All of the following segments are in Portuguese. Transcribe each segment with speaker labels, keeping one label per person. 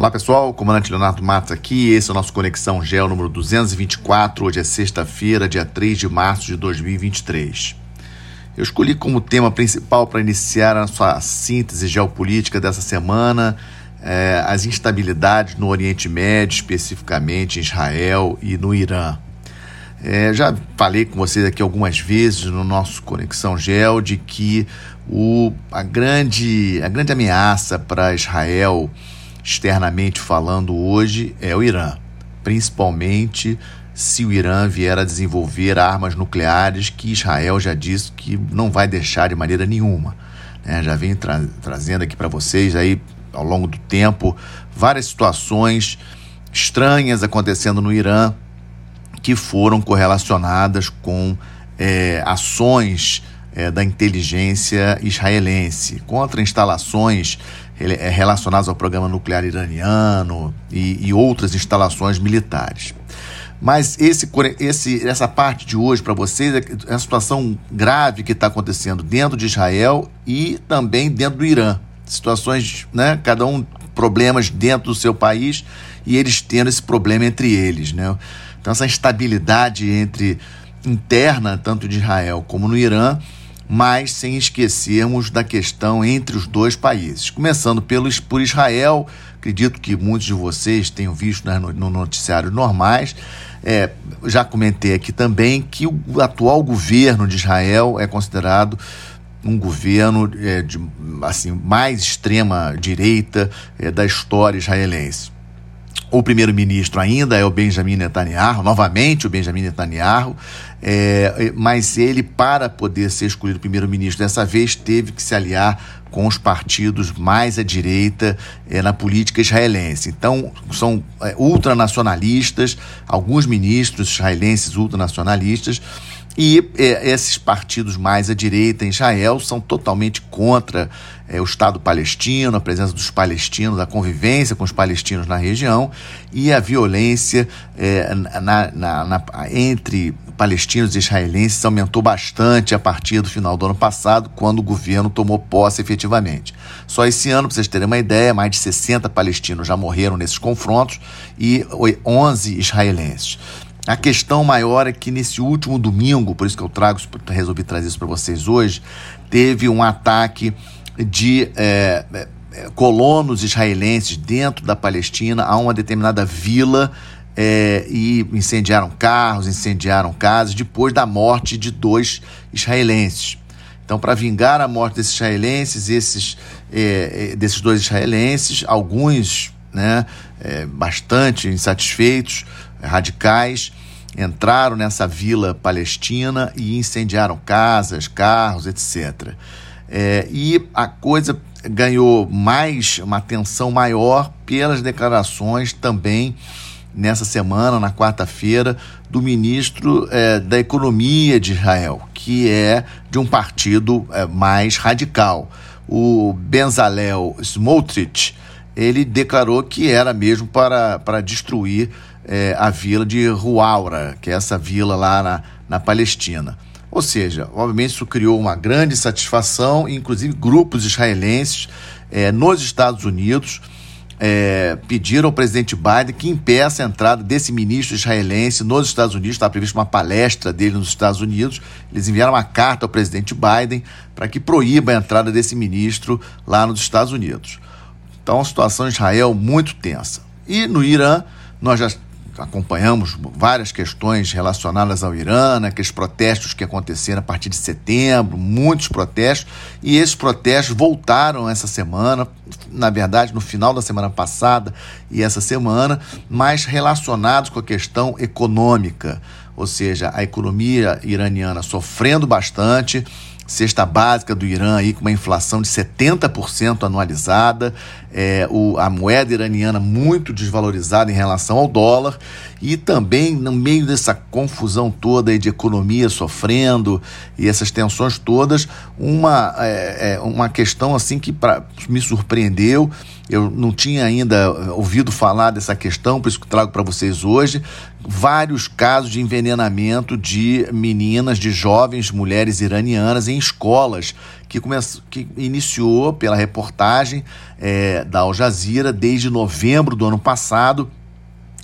Speaker 1: Olá pessoal, comandante Leonardo Matos aqui, esse é o nosso Conexão Gel número 224, hoje é sexta-feira, dia 3 de março de 2023. Eu escolhi como tema principal para iniciar a sua síntese geopolítica dessa semana é, as instabilidades no Oriente Médio, especificamente em Israel e no Irã. É, já falei com vocês aqui algumas vezes no nosso Conexão Gel de que o, a, grande, a grande ameaça para Israel externamente falando hoje é o Irã, principalmente se o Irã vier a desenvolver armas nucleares que Israel já disse que não vai deixar de maneira nenhuma. Né? Já vem tra trazendo aqui para vocês aí ao longo do tempo várias situações estranhas acontecendo no Irã que foram correlacionadas com é, ações é, da inteligência israelense contra instalações é relacionadas ao programa nuclear iraniano e, e outras instalações militares. Mas esse, esse, essa parte de hoje para vocês é, é uma situação grave que está acontecendo dentro de Israel e também dentro do Irã. Situações, né? Cada um problemas dentro do seu país e eles tendo esse problema entre eles, né? Então essa instabilidade entre interna tanto de Israel como no Irã mas sem esquecermos da questão entre os dois países. Começando pelo, por Israel, acredito que muitos de vocês tenham visto né, no, no noticiário normais. É, já comentei aqui também que o atual governo de Israel é considerado um governo é, de assim mais extrema direita é, da história israelense. O primeiro-ministro ainda é o Benjamin Netanyahu, novamente o Benjamin Netanyahu, é, mas ele, para poder ser escolhido primeiro-ministro dessa vez, teve que se aliar com os partidos mais à direita é, na política israelense. Então, são é, ultranacionalistas, alguns ministros israelenses ultranacionalistas, e é, esses partidos mais à direita em Israel são totalmente contra é, o Estado palestino, a presença dos palestinos, a convivência com os palestinos na região e a violência é, na, na, na, entre palestinos e israelenses aumentou bastante a partir do final do ano passado, quando o governo tomou posse efetivamente. Só esse ano, para vocês terem uma ideia, mais de 60 palestinos já morreram nesses confrontos e 11 israelenses. A questão maior é que nesse último domingo, por isso que eu trago, resolvi trazer isso para vocês hoje, teve um ataque de é, colonos israelenses dentro da Palestina a uma determinada vila é, e incendiaram carros, incendiaram casas depois da morte de dois israelenses. Então, para vingar a morte desses israelenses, esses, é, desses dois israelenses, alguns né, bastante insatisfeitos, radicais, entraram nessa vila palestina e incendiaram casas, carros, etc. É, e a coisa ganhou mais, uma atenção maior pelas declarações também nessa semana, na quarta-feira, do ministro é, da Economia de Israel, que é de um partido é, mais radical. O Benzalel Smotrich, ele declarou que era mesmo para, para destruir é, a vila de Ruaura, que é essa vila lá na, na Palestina. Ou seja, obviamente isso criou uma grande satisfação, inclusive grupos israelenses é, nos Estados Unidos é, pediram ao presidente Biden que impeça a entrada desse ministro israelense nos Estados Unidos. Estava prevista uma palestra dele nos Estados Unidos. Eles enviaram uma carta ao presidente Biden para que proíba a entrada desse ministro lá nos Estados Unidos. Então, a situação em Israel muito tensa. E no Irã, nós já acompanhamos várias questões relacionadas ao Irã, né, aqueles protestos que aconteceram a partir de setembro, muitos protestos, e esses protestos voltaram essa semana, na verdade, no final da semana passada e essa semana, mas relacionados com a questão econômica, ou seja, a economia iraniana sofrendo bastante cesta básica do Irã aí com uma inflação de 70% anualizada, é, o, a moeda iraniana muito desvalorizada em relação ao dólar e também no meio dessa confusão toda aí de economia sofrendo e essas tensões todas, uma, é, é, uma questão assim que pra, me surpreendeu eu não tinha ainda eh, ouvido falar dessa questão, por isso que trago para vocês hoje. Vários casos de envenenamento de meninas, de jovens mulheres iranianas em escolas que, começou, que iniciou pela reportagem é, da Al Jazeera desde novembro do ano passado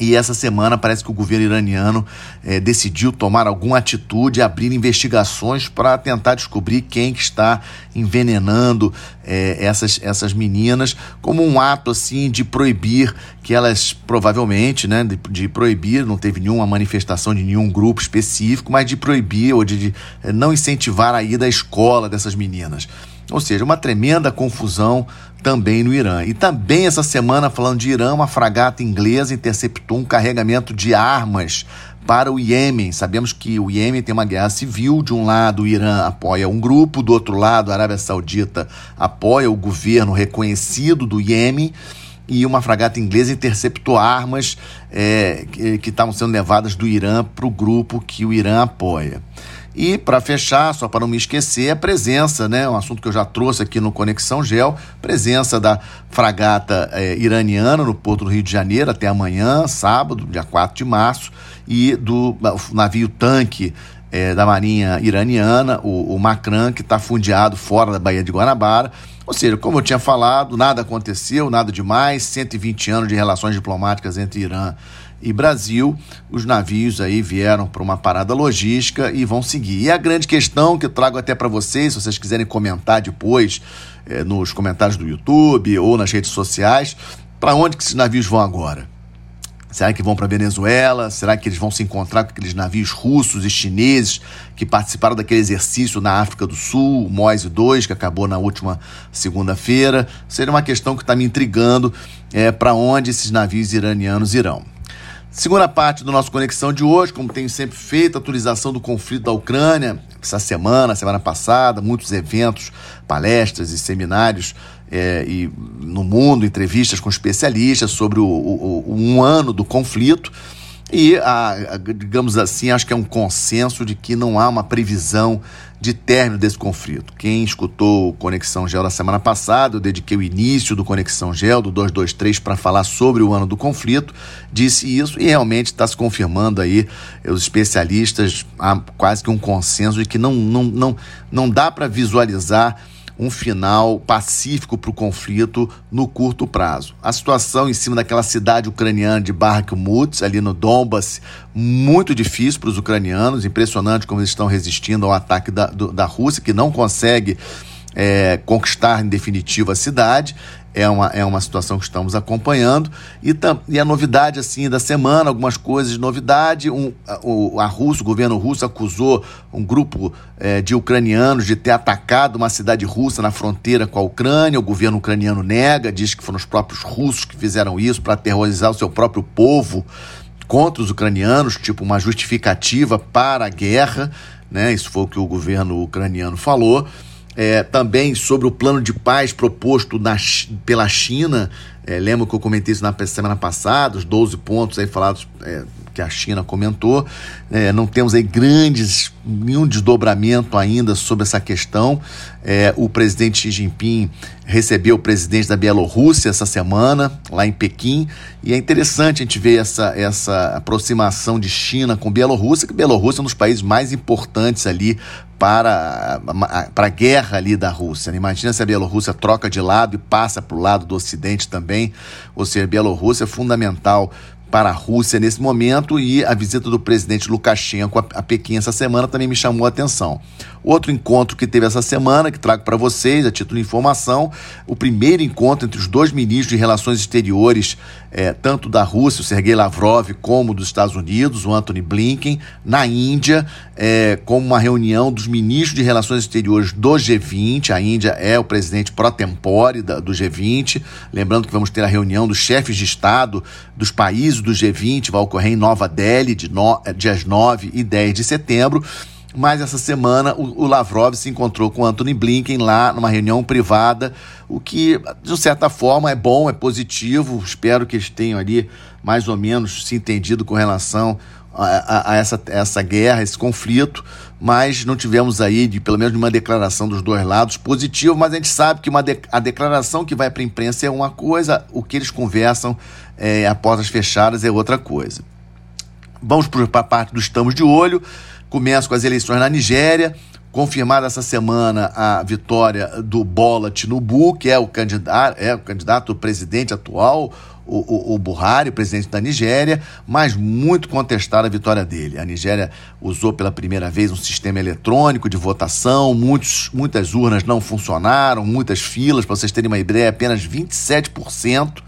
Speaker 1: e essa semana parece que o governo iraniano eh, decidiu tomar alguma atitude, abrir investigações para tentar descobrir quem que está envenenando eh, essas, essas meninas, como um ato assim de proibir que elas provavelmente, né, de, de, proibir, não teve nenhuma manifestação de nenhum grupo específico, mas de proibir ou de, de eh, não incentivar a ida à escola dessas meninas. Ou seja, uma tremenda confusão também no Irã. E também essa semana, falando de Irã, uma fragata inglesa interceptou um carregamento de armas para o Iêmen. Sabemos que o Iêmen tem uma guerra civil. De um lado, o Irã apoia um grupo, do outro lado, a Arábia Saudita apoia o governo reconhecido do Iêmen. E uma fragata inglesa interceptou armas é, que estavam sendo levadas do Irã para o grupo que o Irã apoia. E, para fechar, só para não me esquecer, a presença, né, um assunto que eu já trouxe aqui no Conexão Gel, presença da fragata é, iraniana no Porto do Rio de Janeiro até amanhã, sábado, dia 4 de março, e do navio tanque é, da Marinha Iraniana, o, o Macran, que está fundeado fora da Baía de Guanabara. Ou seja, como eu tinha falado, nada aconteceu, nada demais, 120 anos de relações diplomáticas entre Irã e Brasil, os navios aí vieram para uma parada logística e vão seguir. E a grande questão que eu trago até para vocês, se vocês quiserem comentar depois é, nos comentários do YouTube ou nas redes sociais, para onde que esses navios vão agora? Será que vão para Venezuela? Será que eles vão se encontrar com aqueles navios russos e chineses que participaram daquele exercício na África do Sul, o Moise 2, que acabou na última segunda-feira? Seria uma questão que está me intrigando é, para onde esses navios iranianos irão. Segunda parte do nosso Conexão de hoje, como tenho sempre feito, atualização do conflito da Ucrânia. Essa semana, semana passada, muitos eventos, palestras e seminários é, e no mundo, entrevistas com especialistas sobre o, o, o um ano do conflito. E, a, a, digamos assim, acho que é um consenso de que não há uma previsão de término desse conflito. Quem escutou Conexão Gel da semana passada, eu dediquei o início do Conexão Gel, do 223, para falar sobre o ano do conflito, disse isso e realmente está se confirmando aí, os especialistas, há quase que um consenso de que não, não, não, não dá para visualizar um final pacífico para o conflito no curto prazo. A situação em cima daquela cidade ucraniana de Bakhmut, ali no Donbass, muito difícil para os ucranianos, impressionante como eles estão resistindo ao ataque da, do, da Rússia, que não consegue é, conquistar em definitivo a cidade é uma, é uma situação que estamos acompanhando. E, tam, e a novidade assim da semana, algumas coisas de novidade. Um, a, o, a Rússia, o governo russo acusou um grupo é, de ucranianos de ter atacado uma cidade russa na fronteira com a Ucrânia. O governo ucraniano nega, diz que foram os próprios russos que fizeram isso para aterrorizar o seu próprio povo contra os ucranianos, tipo uma justificativa para a guerra. Né? Isso foi o que o governo ucraniano falou é, também sobre o plano de paz proposto na, pela China. É, lembro que eu comentei isso na semana passada, os 12 pontos aí falados é, que a China comentou. É, não temos aí grandes, nenhum desdobramento ainda sobre essa questão. É, o presidente Xi Jinping recebeu o presidente da Bielorrússia essa semana, lá em Pequim, e é interessante a gente ver essa, essa aproximação de China com Bielorrússia, que Bielorrússia é um dos países mais importantes ali para, para a guerra ali da Rússia. Imagina se a Bielorrússia troca de lado e passa para o lado do Ocidente também, ou seja, Bielorrússia é fundamental para a Rússia nesse momento e a visita do presidente Lukashenko a Pequim essa semana também me chamou a atenção. Outro encontro que teve essa semana, que trago para vocês, a título de informação, o primeiro encontro entre os dois ministros de Relações Exteriores, é, tanto da Rússia, o Sergei Lavrov, como dos Estados Unidos, o Anthony Blinken, na Índia, é, como uma reunião dos ministros de Relações Exteriores do G20. A Índia é o presidente pro tempore do G20. Lembrando que vamos ter a reunião dos chefes de Estado dos países do G20, vai ocorrer em Nova Delhi, de no, dias 9 e 10 de setembro. Mas essa semana o, o Lavrov se encontrou com Anthony Blinken lá numa reunião privada, o que, de certa forma, é bom, é positivo. Espero que eles tenham ali mais ou menos se entendido com relação a, a, a essa, essa guerra, esse conflito, mas não tivemos aí, de, pelo menos, uma declaração dos dois lados positiva, mas a gente sabe que uma de, a declaração que vai para a imprensa é uma coisa, o que eles conversam é, a portas fechadas é outra coisa. Vamos para a parte do Estamos de Olho. Começo com as eleições na Nigéria. confirmada essa semana a vitória do Bola Tinubu, que é o candidato, é o candidato presidente atual, o, o, o Buhari, presidente da Nigéria, mas muito contestada a vitória dele. A Nigéria usou pela primeira vez um sistema eletrônico de votação, muitos, muitas urnas não funcionaram, muitas filas, para vocês terem uma ideia, apenas 27%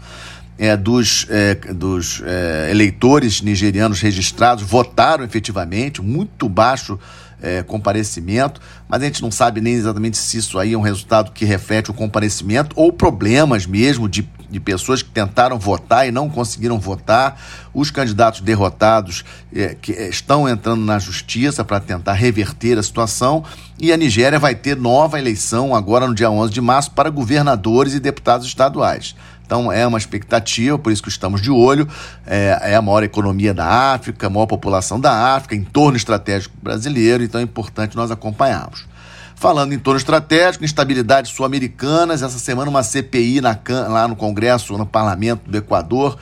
Speaker 1: é, dos, é, dos é, eleitores nigerianos registrados votaram efetivamente, muito baixo é, comparecimento, mas a gente não sabe nem exatamente se isso aí é um resultado que reflete o comparecimento ou problemas mesmo de, de pessoas que tentaram votar e não conseguiram votar. Os candidatos derrotados é, que é, estão entrando na justiça para tentar reverter a situação e a Nigéria vai ter nova eleição agora no dia 11 de março para governadores e deputados estaduais. Então é uma expectativa, por isso que estamos de olho. É, é, a maior economia da África, a maior população da África, entorno estratégico brasileiro, então é importante nós acompanharmos. Falando em torno estratégico, instabilidades sul-americanas, essa semana uma CPI na, lá no Congresso, no Parlamento do Equador,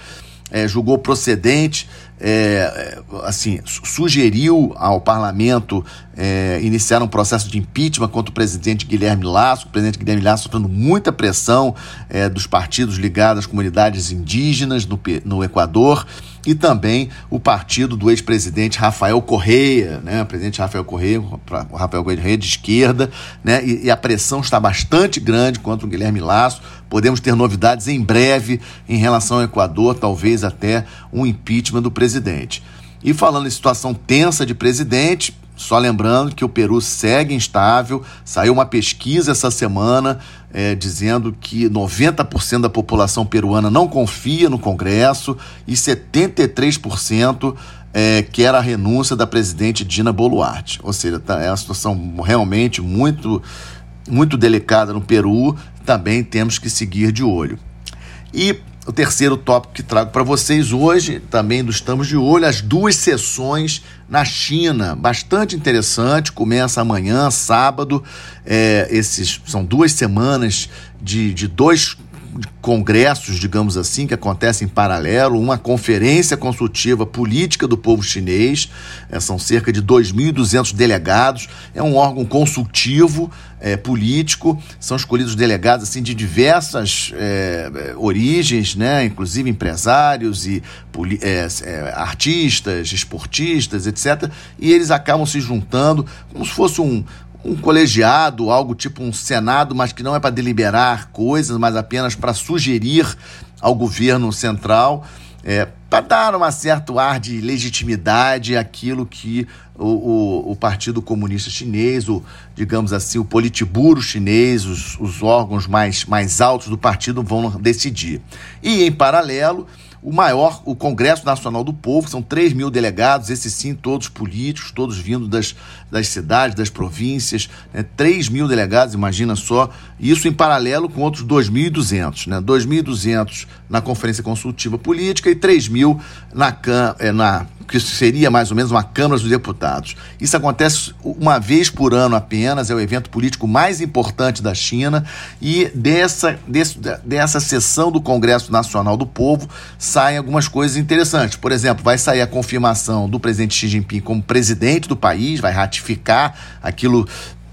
Speaker 1: é, julgou procedente é, assim, sugeriu ao parlamento é, iniciar um processo de impeachment contra o presidente Guilherme Lasso, o presidente Guilherme Lasso sofrendo muita pressão é, dos partidos ligados às comunidades indígenas no, no Equador e também o partido do ex-presidente Rafael Correia, né, o presidente Rafael Correia, o Rafael Correia de esquerda, né, e, e, a pressão está bastante grande contra o Guilherme Lasso. Podemos ter novidades em breve em relação ao Equador, talvez até um impeachment do presidente. E falando em situação tensa de presidente, só lembrando que o Peru segue instável. Saiu uma pesquisa essa semana é, dizendo que 90% da população peruana não confia no Congresso e 73% é, quer a renúncia da presidente Dina Boluarte. Ou seja, tá, é uma situação realmente muito, muito delicada no Peru. Também temos que seguir de olho. E o terceiro tópico que trago para vocês hoje, também do Estamos de Olho, as duas sessões na China. Bastante interessante, começa amanhã, sábado. É, esses São duas semanas de, de dois congressos, digamos assim, que acontecem em paralelo, uma conferência consultiva política do povo chinês, é, são cerca de 2.200 delegados, é um órgão consultivo é, político, são escolhidos delegados assim de diversas é, origens, né, inclusive empresários e é, é, artistas, esportistas, etc. E eles acabam se juntando como se fosse um, um colegiado, algo tipo um senado, mas que não é para deliberar coisas, mas apenas para sugerir ao governo central, é, para dar um certo ar de legitimidade àquilo que o, o, o, Partido Comunista Chinês, o, digamos assim, o Politburo chinês, os, os órgãos mais, mais altos do partido vão decidir. E, em paralelo, o maior, o Congresso Nacional do Povo, são 3 mil delegados, esses sim, todos políticos, todos vindo das, das cidades, das províncias, né? 3 mil delegados, imagina só, isso em paralelo com outros 2.200, né? 2.200 na Conferência Consultiva Política e 3 mil na, é, na que seria mais ou menos uma Câmara dos Deputados. Isso acontece uma vez por ano apenas, é o evento político mais importante da China e dessa, desse, dessa sessão do Congresso Nacional do Povo saem algumas coisas interessantes. Por exemplo, vai sair a confirmação do presidente Xi Jinping como presidente do país, vai ratificar aquilo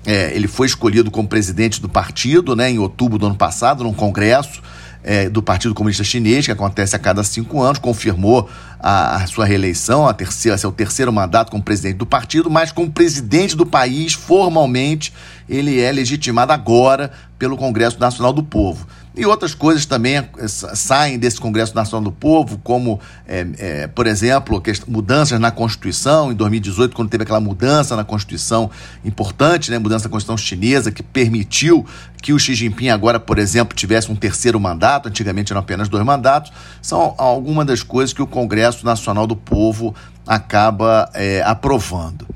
Speaker 1: é, ele foi escolhido como presidente do partido né, em outubro do ano passado, num congresso é, do Partido Comunista Chinês, que acontece a cada cinco anos, confirmou a, a, sua reeleição, a terceira, seu terceiro mandato como presidente do partido, mas como presidente do país, formalmente, ele é legitimado agora pelo Congresso Nacional do Povo. E outras coisas também saem desse Congresso Nacional do Povo, como, é, é, por exemplo, mudanças na Constituição, em 2018, quando teve aquela mudança na Constituição importante, né, mudança na Constituição chinesa, que permitiu que o Xi Jinping agora, por exemplo, tivesse um terceiro mandato, antigamente eram apenas dois mandatos, são algumas das coisas que o Congresso Nacional do Povo acaba é, aprovando.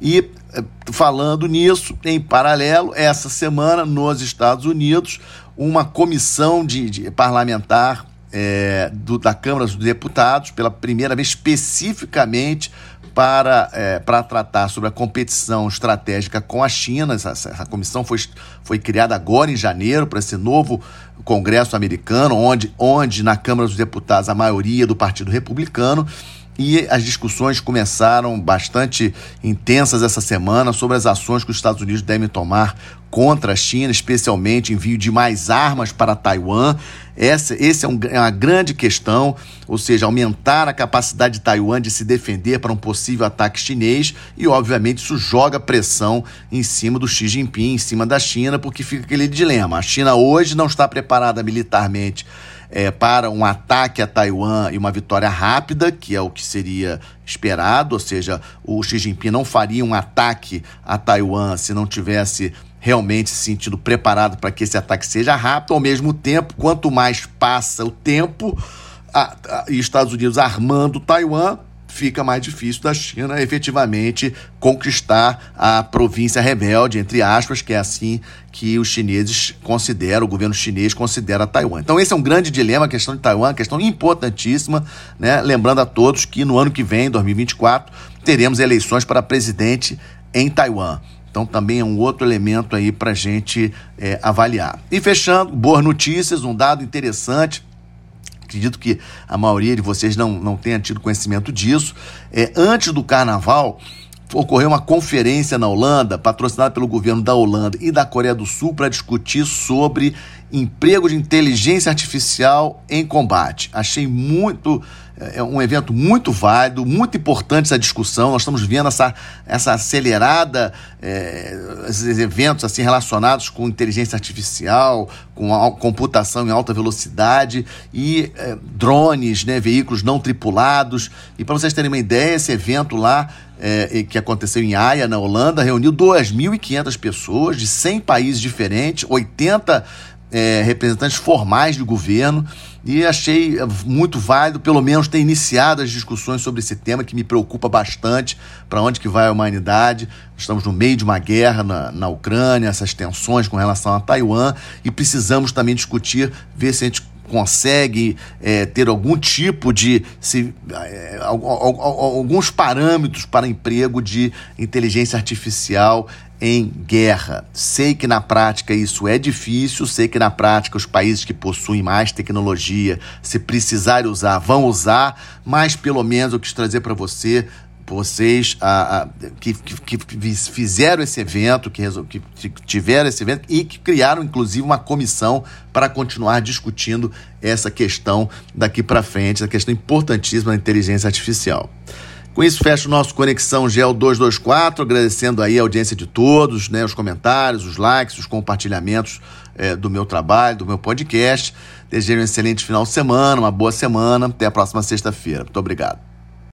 Speaker 1: E falando nisso, em paralelo, essa semana nos Estados Unidos, uma comissão de, de parlamentar é, do, da Câmara dos Deputados, pela primeira vez especificamente para, é, para tratar sobre a competição estratégica com a China. Essa, essa comissão foi, foi criada agora em janeiro para esse novo Congresso americano, onde, onde na Câmara dos Deputados a maioria do Partido Republicano. E as discussões começaram bastante intensas essa semana sobre as ações que os Estados Unidos devem tomar contra a China, especialmente envio de mais armas para Taiwan. Essa esse é, um, é uma grande questão, ou seja, aumentar a capacidade de Taiwan de se defender para um possível ataque chinês e, obviamente, isso joga pressão em cima do Xi Jinping, em cima da China, porque fica aquele dilema. A China hoje não está preparada militarmente é, para um ataque a Taiwan e uma vitória rápida, que é o que seria esperado, ou seja, o Xi Jinping não faria um ataque a Taiwan se não tivesse realmente se sentido preparado para que esse ataque seja rápido. Ao mesmo tempo, quanto mais passa o tempo, a, a, e Estados Unidos armando Taiwan, fica mais difícil da China efetivamente conquistar a província rebelde, entre aspas, que é assim que os chineses consideram, o governo chinês considera Taiwan. Então esse é um grande dilema, a questão de Taiwan, questão importantíssima, né? Lembrando a todos que no ano que vem, 2024, teremos eleições para presidente em Taiwan. Então também é um outro elemento aí para gente é, avaliar. E fechando, boas notícias, um dado interessante acredito que a maioria de vocês não, não tenha tido conhecimento disso. É, antes do carnaval, ocorreu uma conferência na Holanda, patrocinada pelo governo da Holanda e da Coreia do Sul, para discutir sobre emprego de inteligência artificial em combate. Achei muito é, é um evento muito válido, muito importante essa discussão. Nós estamos vendo essa, essa acelerada, é, esses eventos assim relacionados com inteligência artificial, com computação em alta velocidade e é, drones, né, veículos não tripulados. E para vocês terem uma ideia, esse evento lá é, que aconteceu em Haia, na Holanda, reuniu 2.500 pessoas de 100 países diferentes, 80 é, representantes formais do governo e achei muito válido, pelo menos, ter iniciado as discussões sobre esse tema que me preocupa bastante, para onde que vai a humanidade. Estamos no meio de uma guerra na, na Ucrânia, essas tensões com relação a Taiwan, e precisamos também discutir, ver se a gente consegue é, ter algum tipo de se, é, alguns parâmetros para emprego de inteligência artificial em guerra. Sei que na prática isso é difícil, sei que na prática os países que possuem mais tecnologia, se precisarem usar, vão usar, mas pelo menos eu quis trazer para você vocês a, a, que, que, que, fizeram esse evento, que, que tiveram esse evento e que criaram, inclusive, uma comissão para continuar discutindo essa questão daqui para frente, essa questão importantíssima da inteligência artificial. Com isso, fecho o nosso Conexão Gel 224, agradecendo aí a audiência de todos, né, os comentários, os likes, os compartilhamentos é, do meu trabalho, do meu podcast. Desejo um excelente final de semana, uma boa semana. Até a próxima sexta-feira. Muito obrigado.